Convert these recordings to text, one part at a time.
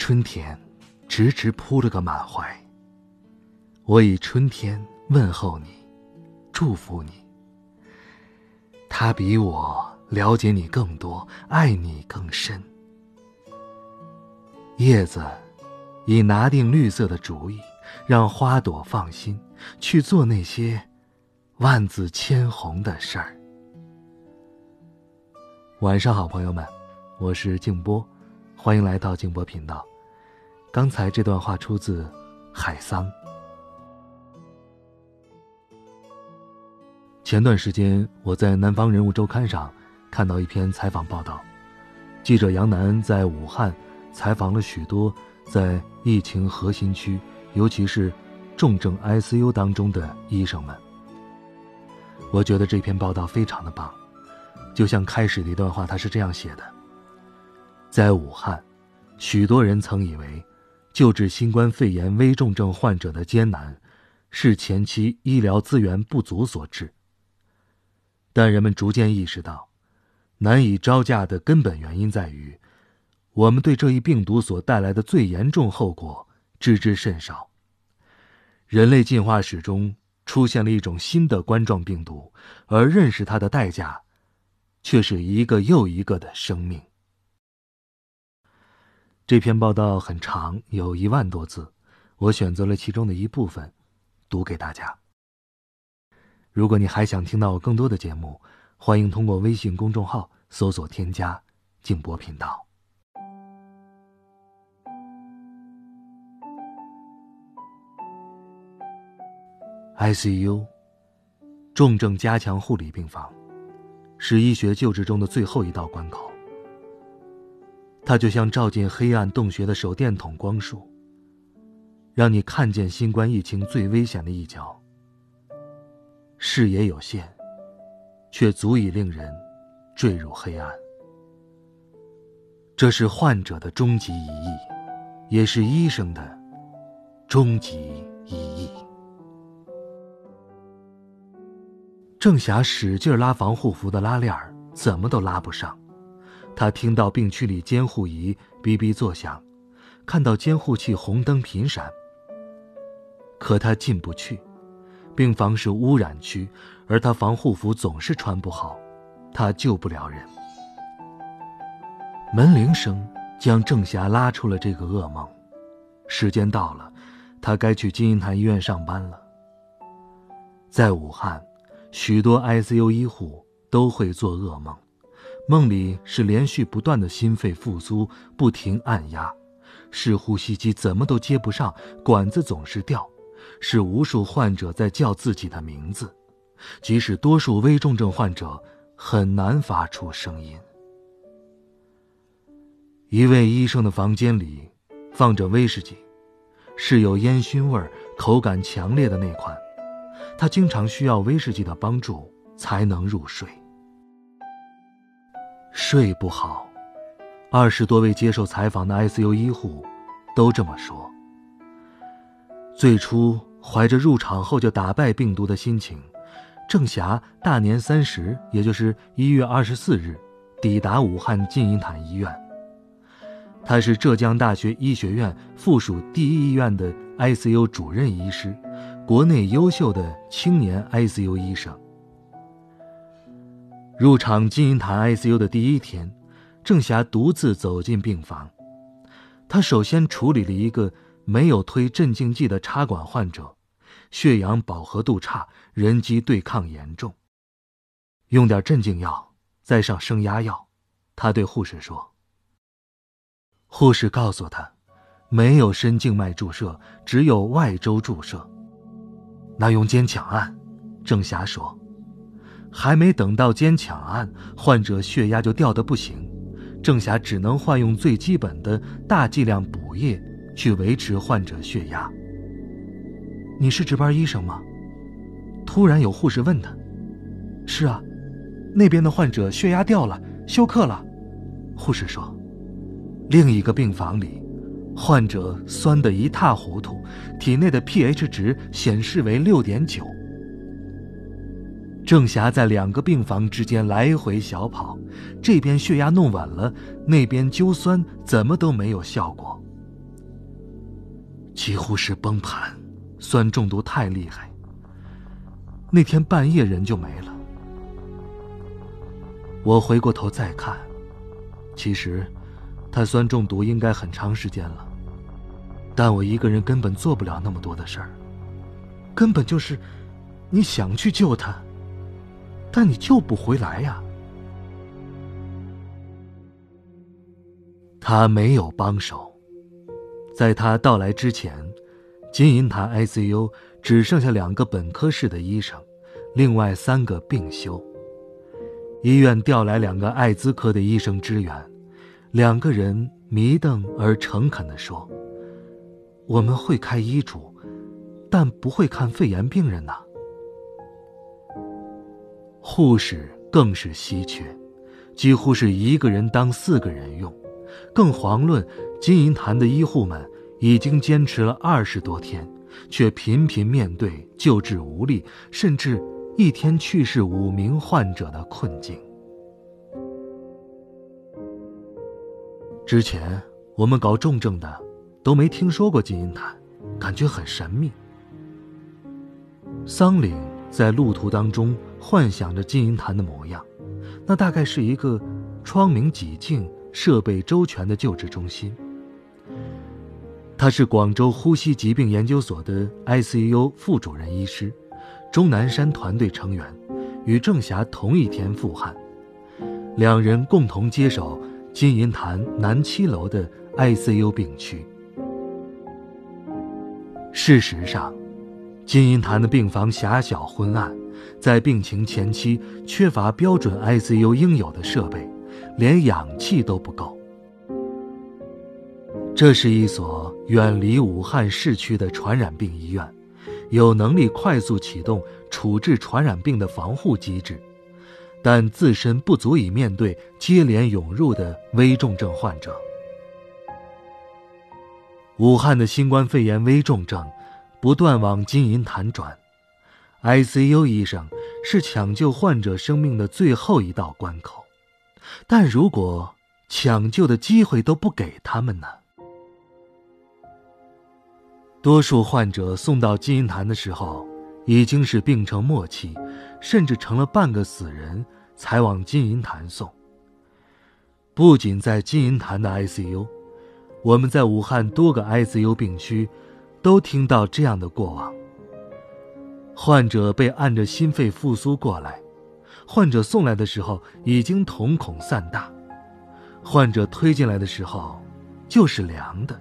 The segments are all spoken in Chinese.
春天迟迟扑了个满怀，我以春天问候你，祝福你。他比我了解你更多，爱你更深。叶子已拿定绿色的主意，让花朵放心去做那些万紫千红的事儿。晚上好，朋友们，我是静波。欢迎来到静波频道。刚才这段话出自海桑。前段时间，我在《南方人物周刊》上看到一篇采访报道，记者杨楠在武汉采访了许多在疫情核心区，尤其是重症 ICU 当中的医生们。我觉得这篇报道非常的棒，就像开始的一段话，他是这样写的。在武汉，许多人曾以为，救治新冠肺炎危重症患者的艰难，是前期医疗资源不足所致。但人们逐渐意识到，难以招架的根本原因在于，我们对这一病毒所带来的最严重后果知之甚少。人类进化史中出现了一种新的冠状病毒，而认识它的代价，却是一个又一个的生命。这篇报道很长，有一万多字，我选择了其中的一部分，读给大家。如果你还想听到更多的节目，欢迎通过微信公众号搜索添加“静波频道”。ICU，重症加强护理病房，是医学救治中的最后一道关口。它就像照进黑暗洞穴的手电筒光束，让你看见新冠疫情最危险的一角。视野有限，却足以令人坠入黑暗。这是患者的终极一役，也是医生的终极一役。郑霞使劲拉防护服的拉链儿，怎么都拉不上。他听到病区里监护仪哔哔作响，看到监护器红灯频闪。可他进不去，病房是污染区，而他防护服总是穿不好，他救不了人。门铃声将郑霞拉出了这个噩梦，时间到了，他该去金银潭医院上班了。在武汉，许多 ICU 医护都会做噩梦。梦里是连续不断的心肺复苏，不停按压，是呼吸机怎么都接不上，管子总是掉，是无数患者在叫自己的名字，即使多数危重症患者很难发出声音。一位医生的房间里放着威士忌，是有烟熏味儿、口感强烈的那款，他经常需要威士忌的帮助才能入睡。睡不好，二十多位接受采访的 ICU 医护都这么说。最初怀着入场后就打败病毒的心情，郑霞大年三十，也就是一月二十四日，抵达武汉金银潭医院。他是浙江大学医学院附属第一医院的 ICU 主任医师，国内优秀的青年 ICU 医生。入场金银潭 ICU 的第一天，郑霞独自走进病房。她首先处理了一个没有推镇静剂的插管患者，血氧饱和度差，人机对抗严重。用点镇静药，再上升压药。他对护士说。护士告诉他，没有深静脉注射，只有外周注射。那用坚强按。郑霞说。还没等到坚强按，患者血压就掉得不行，郑霞只能换用最基本的大剂量补液去维持患者血压。你是值班医生吗？突然有护士问他。是啊，那边的患者血压掉了，休克了。护士说。另一个病房里，患者酸得一塌糊涂，体内的 pH 值显示为六点九。郑霞在两个病房之间来回小跑，这边血压弄稳了，那边灸酸怎么都没有效果，几乎是崩盘，酸中毒太厉害。那天半夜人就没了。我回过头再看，其实，他酸中毒应该很长时间了，但我一个人根本做不了那么多的事儿，根本就是，你想去救他。但你救不回来呀！他没有帮手，在他到来之前，金银潭 ICU 只剩下两个本科室的医生，另外三个病休。医院调来两个艾滋科的医生支援，两个人迷瞪而诚恳地说：“我们会开医嘱，但不会看肺炎病人呐。”护士更是稀缺，几乎是一个人当四个人用，更遑论金银潭的医护们已经坚持了二十多天，却频频面对救治无力，甚至一天去世五名患者的困境。之前我们搞重症的都没听说过金银潭，感觉很神秘。桑岭在路途当中。幻想着金银潭的模样，那大概是一个窗明几净、设备周全的救治中心。他是广州呼吸疾病研究所的 ICU 副主任医师，钟南山团队成员，与郑霞同一天赴汉，两人共同接手金银潭南七楼的 ICU 病区。事实上，金银潭的病房狭小昏暗。在病情前期，缺乏标准 ICU 应有的设备，连氧气都不够。这是一所远离武汉市区的传染病医院，有能力快速启动处置传染病的防护机制，但自身不足以面对接连涌入的危重症患者。武汉的新冠肺炎危重症不断往金银潭转。ICU 医生是抢救患者生命的最后一道关口，但如果抢救的机会都不给他们呢？多数患者送到金银潭的时候，已经是病程末期，甚至成了半个死人，才往金银潭送。不仅在金银潭的 ICU，我们在武汉多个 ICU 病区，都听到这样的过往。患者被按着心肺复苏过来，患者送来的时候已经瞳孔散大，患者推进来的时候，就是凉的。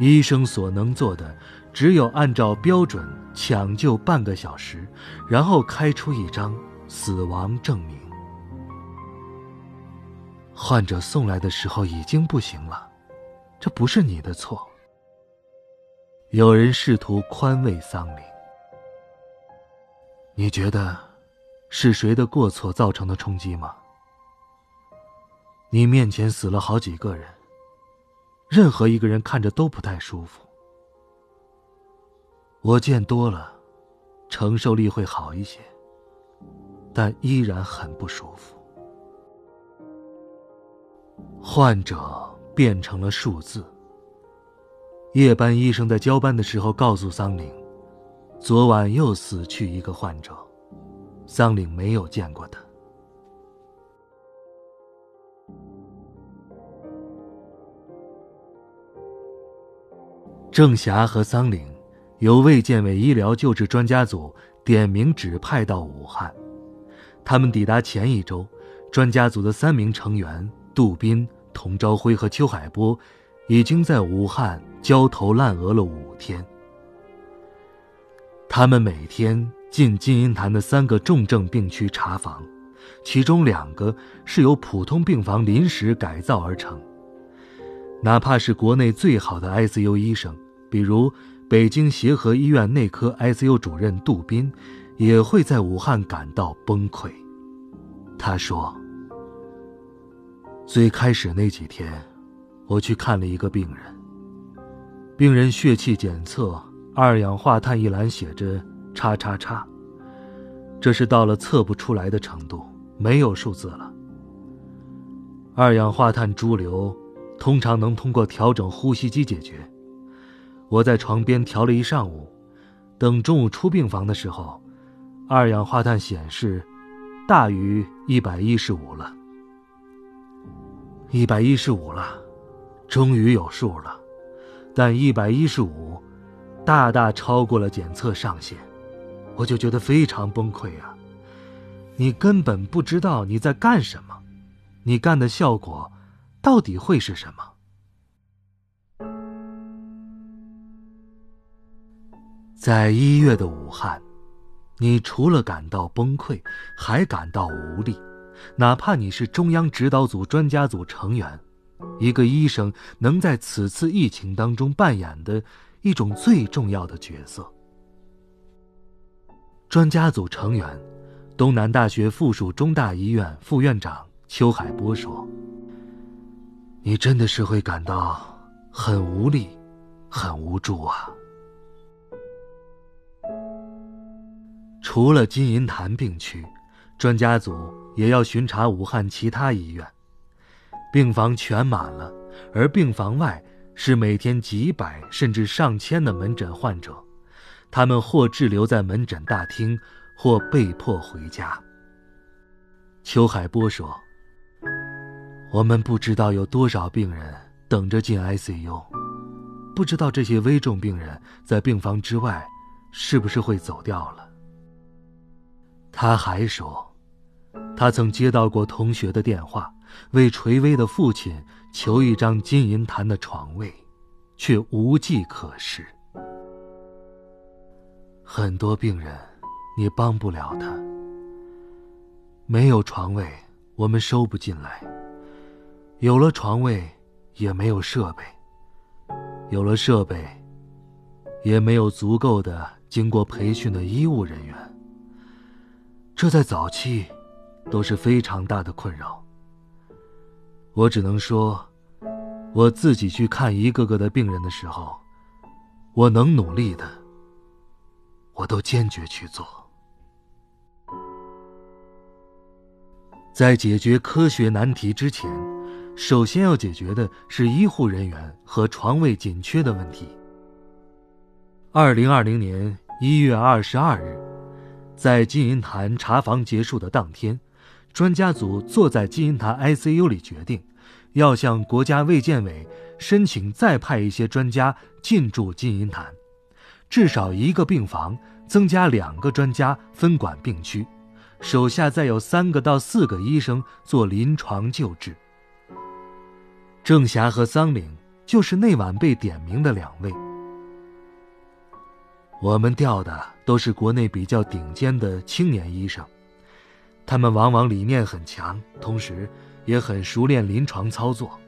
医生所能做的，只有按照标准抢救半个小时，然后开出一张死亡证明。患者送来的时候已经不行了，这不是你的错。有人试图宽慰桑林。你觉得是谁的过错造成的冲击吗？你面前死了好几个人，任何一个人看着都不太舒服。我见多了，承受力会好一些，但依然很不舒服。患者变成了数字。夜班医生在交班的时候告诉桑林。昨晚又死去一个患者，桑岭没有见过他。郑霞和桑岭由卫健委医疗救治专家组点名指派到武汉。他们抵达前一周，专家组的三名成员杜斌、童朝辉和邱海波，已经在武汉焦头烂额了五天。他们每天进金银潭的三个重症病区查房，其中两个是由普通病房临时改造而成。哪怕是国内最好的 ICU 医生，比如北京协和医院内科 ICU 主任杜斌，也会在武汉感到崩溃。他说：“最开始那几天，我去看了一个病人。病人血气检测二氧化碳一栏写着‘叉叉叉’，这是到了测不出来的程度，没有数字了。二氧化碳潴留。”通常能通过调整呼吸机解决。我在床边调了一上午，等中午出病房的时候，二氧化碳显示大于一百一十五了。一百一十五了，终于有数了，但一百一十五大大超过了检测上限，我就觉得非常崩溃啊！你根本不知道你在干什么，你干的效果。到底会是什么？在一月的武汉，你除了感到崩溃，还感到无力。哪怕你是中央指导组专家组成员，一个医生能在此次疫情当中扮演的一种最重要的角色。专家组成员，东南大学附属中大医院副院长邱海波说。你真的是会感到很无力、很无助啊！除了金银潭病区，专家组也要巡查武汉其他医院。病房全满了，而病房外是每天几百甚至上千的门诊患者，他们或滞留在门诊大厅，或被迫回家。邱海波说。我们不知道有多少病人等着进 ICU，不知道这些危重病人在病房之外是不是会走掉了。他还说，他曾接到过同学的电话，为垂危的父亲求一张金银潭的床位，却无计可施。很多病人，你帮不了他。没有床位，我们收不进来。有了床位，也没有设备；有了设备，也没有足够的经过培训的医务人员。这在早期都是非常大的困扰。我只能说，我自己去看一个个的病人的时候，我能努力的，我都坚决去做。在解决科学难题之前。首先要解决的是医护人员和床位紧缺的问题。二零二零年一月二十二日，在金银潭查房结束的当天，专家组坐在金银潭 ICU 里，决定要向国家卫健委申请再派一些专家进驻金银潭，至少一个病房增加两个专家分管病区，手下再有三个到四个医生做临床救治。郑霞和桑岭就是那晚被点名的两位。我们调的都是国内比较顶尖的青年医生，他们往往理念很强，同时也很熟练临床操作。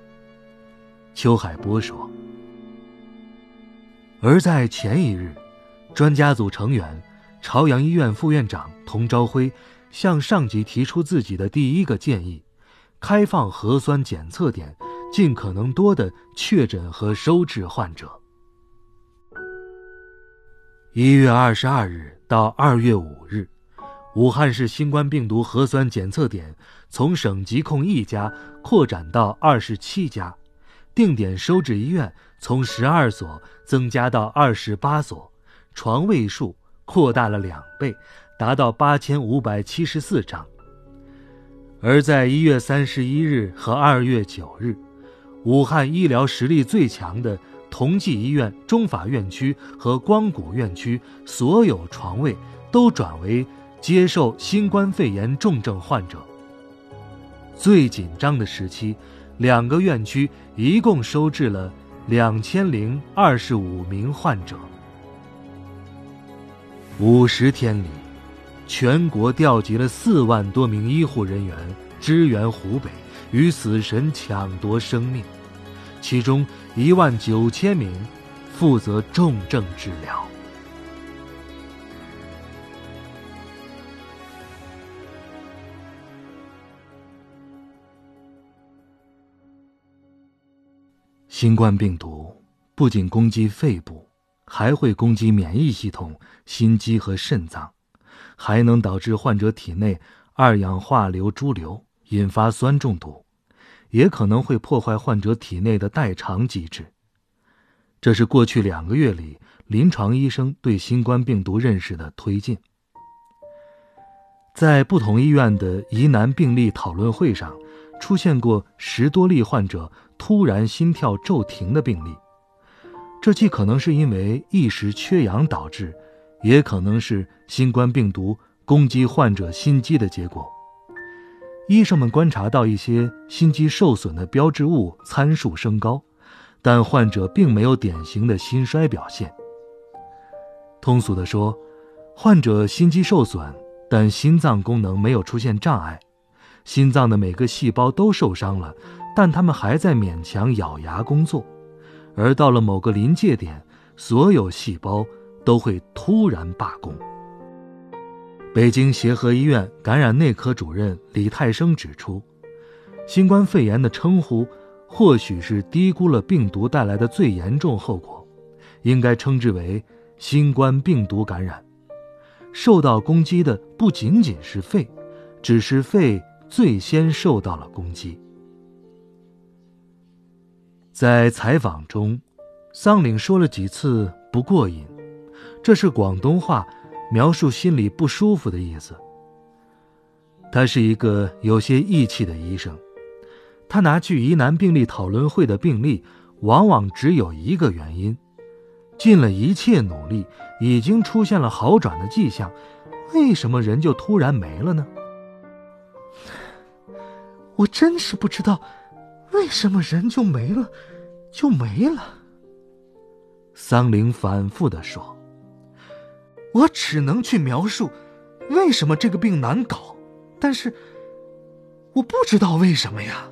邱海波说。而在前一日，专家组成员、朝阳医院副院长童朝辉向上级提出自己的第一个建议：开放核酸检测点。尽可能多的确诊和收治患者。一月二十二日到二月五日，武汉市新冠病毒核酸检测点从省疾控一家扩展到二十七家，定点收治医院从十二所增加到二十八所，床位数扩大了两倍，达到八千五百七十四张。而在一月三十一日和二月九日。武汉医疗实力最强的同济医院中法院区和光谷院区所有床位都转为接受新冠肺炎重症患者。最紧张的时期，两个院区一共收治了两千零二十五名患者。五十天里，全国调集了四万多名医护人员支援湖北，与死神抢夺生命，其中一万九千名负责重症治疗。新冠病毒不仅攻击肺部，还会攻击免疫系统、心肌和肾脏，还能导致患者体内二氧化硫潴留，引发酸中毒，也可能会破坏患者体内的代偿机制。这是过去两个月里临床医生对新冠病毒认识的推进。在不同医院的疑难病例讨论会上，出现过十多例患者。突然心跳骤停的病例，这既可能是因为一时缺氧导致，也可能是新冠病毒攻击患者心肌的结果。医生们观察到一些心肌受损的标志物参数升高，但患者并没有典型的心衰表现。通俗地说，患者心肌受损，但心脏功能没有出现障碍，心脏的每个细胞都受伤了。但他们还在勉强咬牙工作，而到了某个临界点，所有细胞都会突然罢工。北京协和医院感染内科主任李泰生指出，新冠肺炎的称呼或许是低估了病毒带来的最严重后果，应该称之为新冠病毒感染。受到攻击的不仅仅是肺，只是肺最先受到了攻击。在采访中，桑岭说了几次“不过瘾”，这是广东话描述心里不舒服的意思。他是一个有些义气的医生，他拿去疑难病例讨论会的病例，往往只有一个原因：尽了一切努力，已经出现了好转的迹象，为什么人就突然没了呢？我真是不知道。为什么人就没了，就没了？桑林反复的说：“我只能去描述为什么这个病难搞，但是我不知道为什么呀。”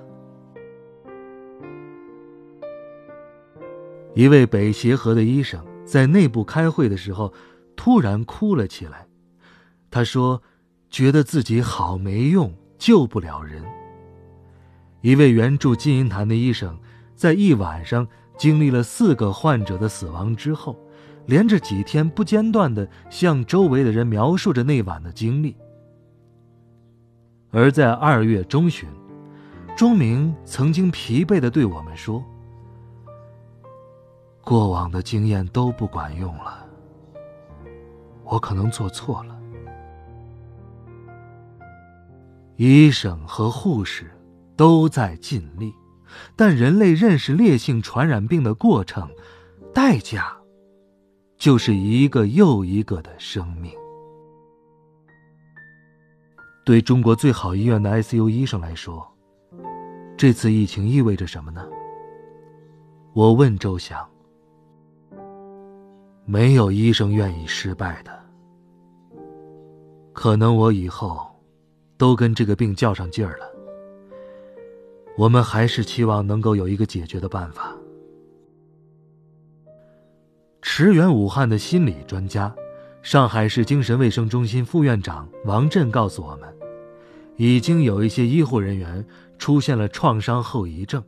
一位北协和的医生在内部开会的时候，突然哭了起来。他说：“觉得自己好没用，救不了人。”一位援助金银潭的医生，在一晚上经历了四个患者的死亡之后，连着几天不间断的向周围的人描述着那晚的经历。而在二月中旬，钟明曾经疲惫的对我们说：“过往的经验都不管用了，我可能做错了。”医生和护士。都在尽力，但人类认识烈性传染病的过程，代价，就是一个又一个的生命。对中国最好医院的 ICU 医生来说，这次疫情意味着什么呢？我问周翔。没有医生愿意失败的。可能我以后，都跟这个病较上劲儿了。我们还是期望能够有一个解决的办法。驰援武汉的心理专家、上海市精神卫生中心副院长王震告诉我们，已经有一些医护人员出现了创伤后遗症，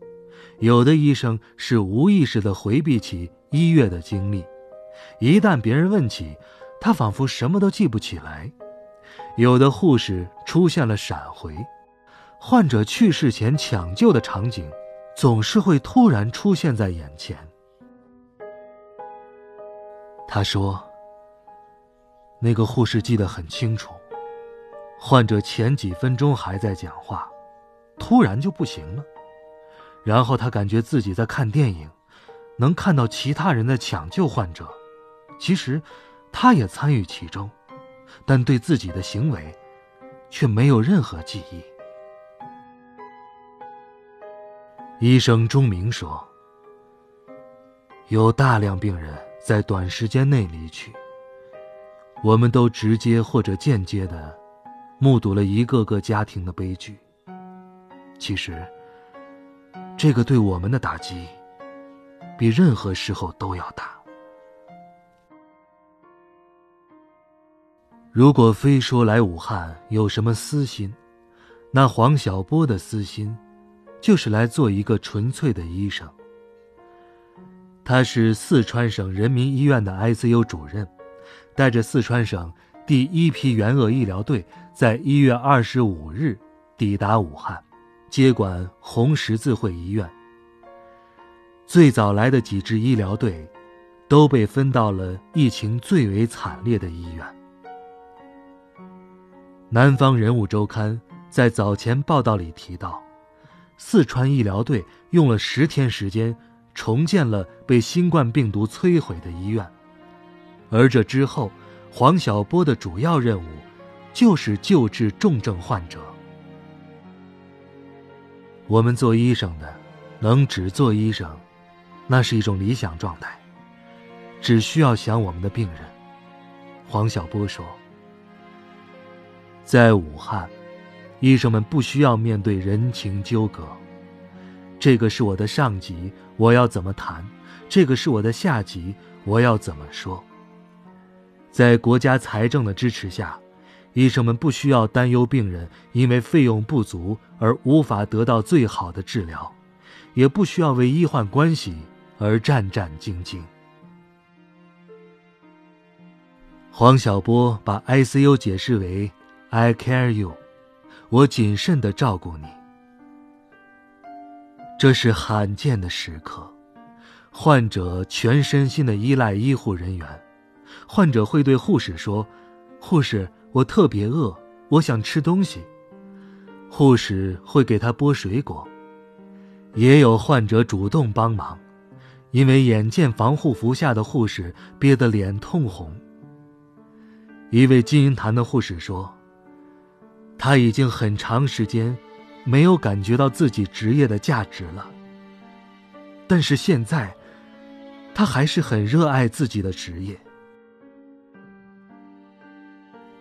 有的医生是无意识的回避起医院的经历，一旦别人问起，他仿佛什么都记不起来；有的护士出现了闪回。患者去世前抢救的场景，总是会突然出现在眼前。他说：“那个护士记得很清楚，患者前几分钟还在讲话，突然就不行了。然后他感觉自己在看电影，能看到其他人在抢救患者，其实他也参与其中，但对自己的行为却没有任何记忆。”医生钟明说：“有大量病人在短时间内离去，我们都直接或者间接的目睹了一个个家庭的悲剧。其实，这个对我们的打击，比任何时候都要大。如果非说来武汉有什么私心，那黄小波的私心，就是来做一个纯粹的医生。他是四川省人民医院的 ICU 主任，带着四川省第一批援鄂医疗队，在一月二十五日抵达武汉。接管红十字会医院。最早来的几支医疗队，都被分到了疫情最为惨烈的医院。南方人物周刊在早前报道里提到，四川医疗队用了十天时间重建了被新冠病毒摧毁的医院，而这之后，黄小波的主要任务就是救治重症患者。我们做医生的，能只做医生，那是一种理想状态。只需要想我们的病人。黄小波说：“在武汉，医生们不需要面对人情纠葛。这个是我的上级，我要怎么谈；这个是我的下级，我要怎么说。在国家财政的支持下。”医生们不需要担忧病人因为费用不足而无法得到最好的治疗，也不需要为医患关系而战战兢兢。黄晓波把 ICU 解释为 “I care you”，我谨慎的照顾你。这是罕见的时刻，患者全身心的依赖医护人员，患者会对护士说：“护士。”我特别饿，我想吃东西。护士会给他剥水果，也有患者主动帮忙，因为眼见防护服下的护士憋得脸通红。一位金银潭的护士说：“他已经很长时间没有感觉到自己职业的价值了，但是现在，他还是很热爱自己的职业。”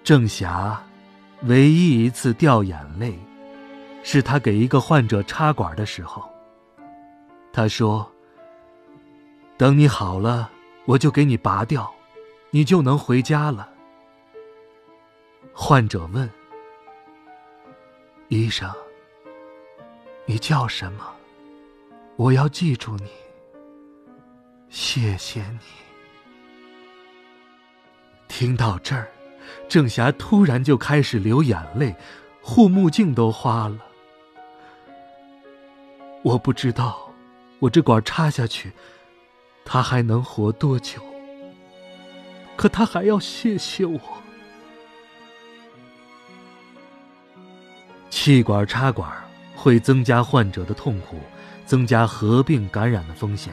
郑霞，唯一一次掉眼泪，是他给一个患者插管的时候。他说：“等你好了，我就给你拔掉，你就能回家了。”患者问：“医生，你叫什么？我要记住你。谢谢你。”听到这儿。郑霞突然就开始流眼泪，护目镜都花了。我不知道，我这管插下去，他还能活多久？可他还要谢谢我。气管插管会增加患者的痛苦，增加合并感染的风险，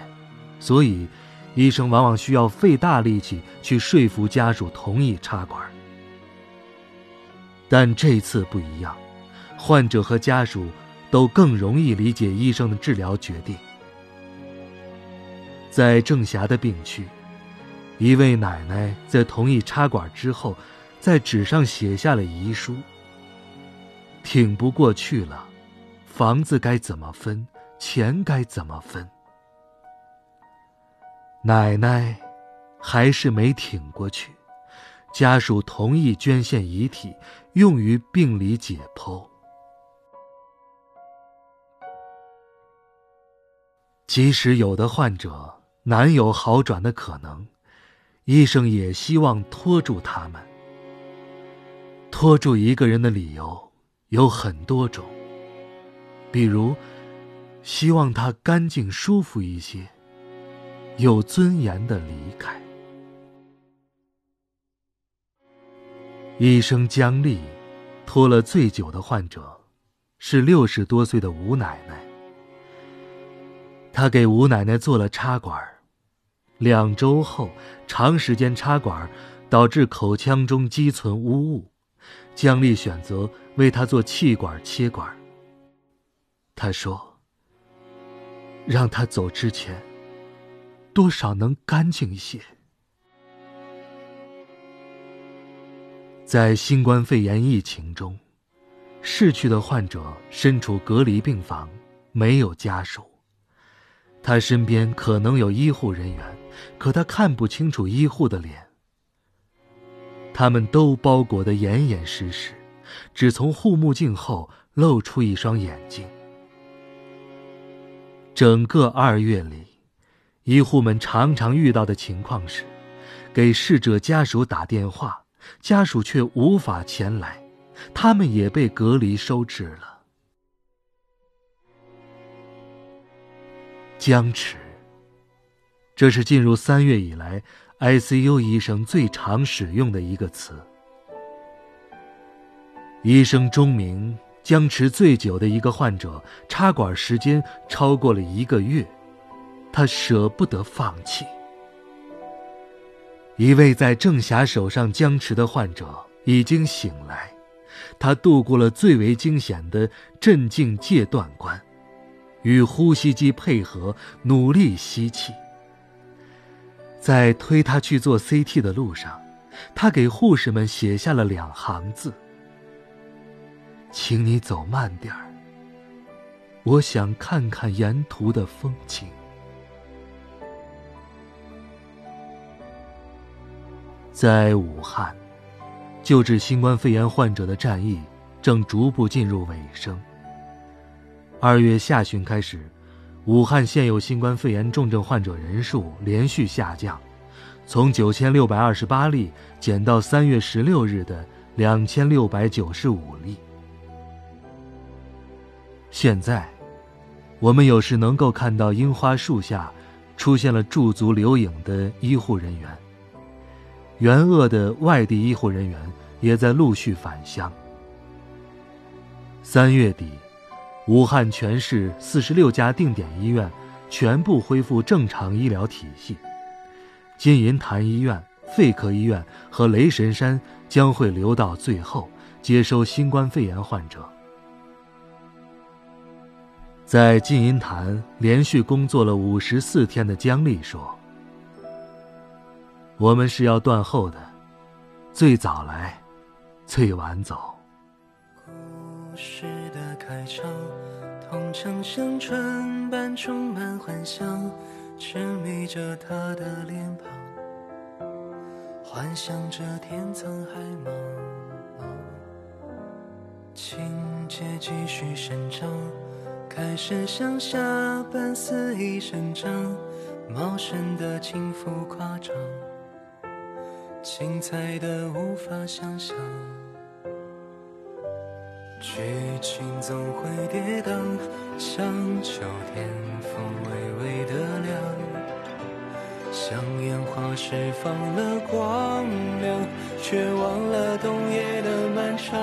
所以医生往往需要费大力气去说服家属同意插管。但这次不一样，患者和家属都更容易理解医生的治疗决定。在郑霞的病区，一位奶奶在同意插管之后，在纸上写下了遗书。挺不过去了，房子该怎么分，钱该怎么分？奶奶还是没挺过去。家属同意捐献遗体，用于病理解剖。即使有的患者难有好转的可能，医生也希望拖住他们。拖住一个人的理由有很多种，比如希望他干净舒服一些，有尊严的离开。医生姜丽，拖了最久的患者，是六十多岁的吴奶奶。他给吴奶奶做了插管，两周后，长时间插管导致口腔中积存污物，姜丽选择为他做气管切管。他说：“让他走之前，多少能干净一些。”在新冠肺炎疫情中，逝去的患者身处隔离病房，没有家属。他身边可能有医护人员，可他看不清楚医护的脸。他们都包裹得严严实实，只从护目镜后露出一双眼睛。整个二月里，医护们常常遇到的情况是，给逝者家属打电话。家属却无法前来，他们也被隔离收治了。僵持，这是进入三月以来 ICU 医生最常使用的一个词。医生钟明，僵持最久的一个患者，插管时间超过了一个月，他舍不得放弃。一位在郑霞手上僵持的患者已经醒来，他度过了最为惊险的镇静戒断关，与呼吸机配合，努力吸气。在推他去做 CT 的路上，他给护士们写下了两行字：“请你走慢点儿，我想看看沿途的风景。”在武汉，救治新冠肺炎患者的战役正逐步进入尾声。二月下旬开始，武汉现有新冠肺炎重症患者人数连续下降，从九千六百二十八例减到三月十六日的两千六百九十五例。现在，我们有时能够看到樱花树下出现了驻足留影的医护人员。援鄂的外地医护人员也在陆续返乡。三月底，武汉全市四十六家定点医院全部恢复正常医疗体系，金银潭医院、肺科医院和雷神山将会留到最后接收新冠肺炎患者。在金银潭连续工作了五十四天的姜丽说。我们是要断后的，最早来，最晚走。故事的开场，通常像春般充满幻想，痴迷着他的脸庞，幻想着天苍海茫茫。情节继续生长，开始像下般肆意生长，茂盛的轻浮夸张。精彩的无法想象，剧情总会跌宕，像秋天风微微的凉，像烟花释放了光亮，却忘了冬夜的漫长。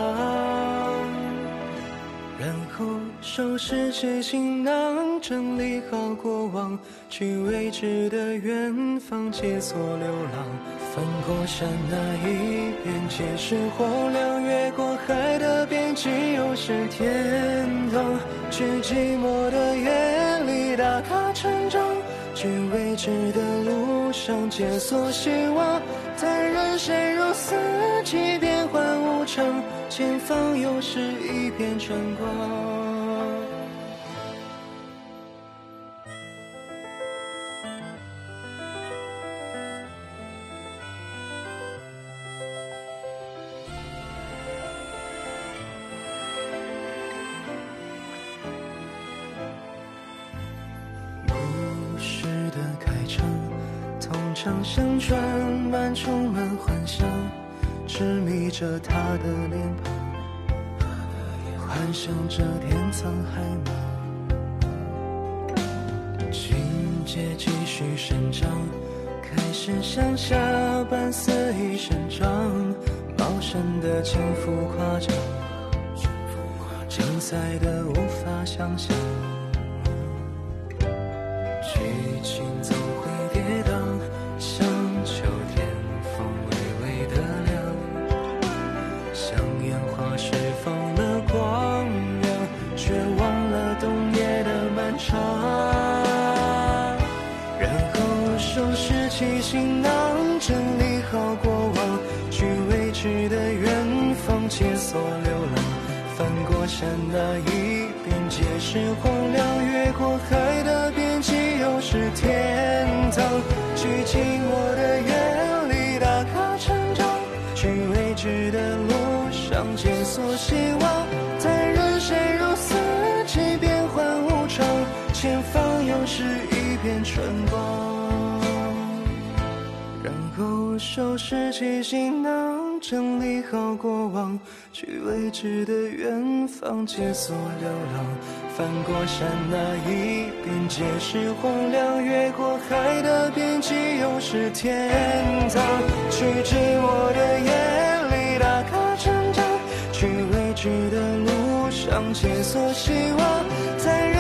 然后收拾起行囊，整理好过往，去未知的远方解锁流浪。翻过山那一边，皆是火亮；是天堂。去寂寞的夜里打卡成长，去未知的路上解锁希望。在人生如四季变幻无常，前方又是一片春光。像像船满充满幻想，痴迷着他的脸庞，幻想着天苍海茫。情节继续生长，开始像夏般肆意生长，茂盛的轻浮夸张，精彩的无法想象。是荒凉，越过海的边际又是天堂。去寂寞的夜里打卡成长，去未知的路上解锁希望。在人生如四季变幻无常，前方又是一片春光。然后收拾起行囊，整理好过往，去未知的远方解锁流浪。翻过山那一边，皆是荒凉；越过海的边际，又是天堂。去寂寞的夜里打卡成长，去未知的路上解锁希望。在。